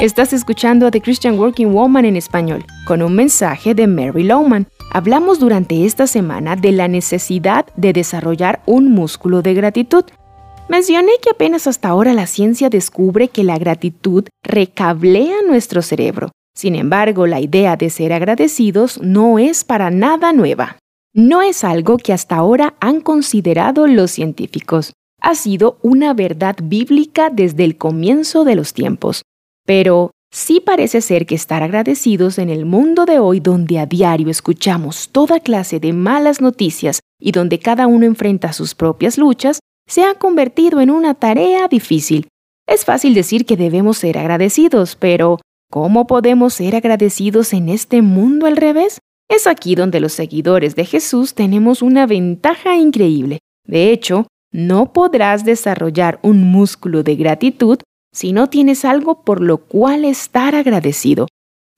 Estás escuchando a The Christian Working Woman en español, con un mensaje de Mary Lowman. Hablamos durante esta semana de la necesidad de desarrollar un músculo de gratitud. Mencioné que apenas hasta ahora la ciencia descubre que la gratitud recablea nuestro cerebro. Sin embargo, la idea de ser agradecidos no es para nada nueva. No es algo que hasta ahora han considerado los científicos. Ha sido una verdad bíblica desde el comienzo de los tiempos. Pero sí parece ser que estar agradecidos en el mundo de hoy donde a diario escuchamos toda clase de malas noticias y donde cada uno enfrenta sus propias luchas, se ha convertido en una tarea difícil. Es fácil decir que debemos ser agradecidos, pero ¿cómo podemos ser agradecidos en este mundo al revés? Es aquí donde los seguidores de Jesús tenemos una ventaja increíble. De hecho, no podrás desarrollar un músculo de gratitud si no tienes algo por lo cual estar agradecido,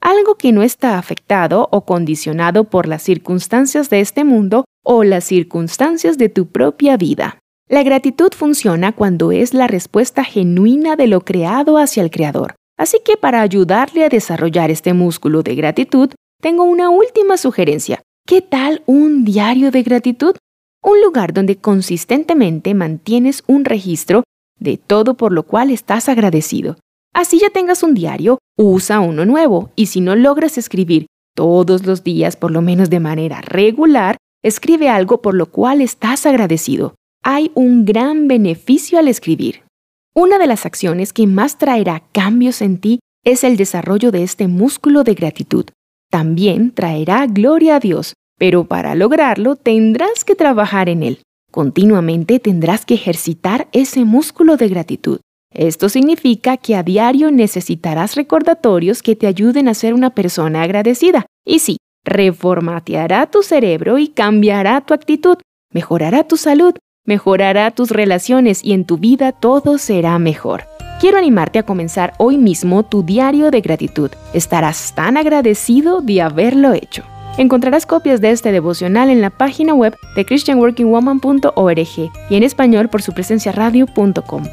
algo que no está afectado o condicionado por las circunstancias de este mundo o las circunstancias de tu propia vida. La gratitud funciona cuando es la respuesta genuina de lo creado hacia el Creador. Así que para ayudarle a desarrollar este músculo de gratitud, tengo una última sugerencia. ¿Qué tal un diario de gratitud? Un lugar donde consistentemente mantienes un registro de todo por lo cual estás agradecido. Así ya tengas un diario, usa uno nuevo y si no logras escribir todos los días, por lo menos de manera regular, escribe algo por lo cual estás agradecido. Hay un gran beneficio al escribir. Una de las acciones que más traerá cambios en ti es el desarrollo de este músculo de gratitud. También traerá gloria a Dios, pero para lograrlo tendrás que trabajar en él. Continuamente tendrás que ejercitar ese músculo de gratitud. Esto significa que a diario necesitarás recordatorios que te ayuden a ser una persona agradecida. Y sí, reformateará tu cerebro y cambiará tu actitud, mejorará tu salud, mejorará tus relaciones y en tu vida todo será mejor. Quiero animarte a comenzar hoy mismo tu diario de gratitud. Estarás tan agradecido de haberlo hecho. Encontrarás copias de este devocional en la página web de christianworkingwoman.org y en español por su presencia radio.com.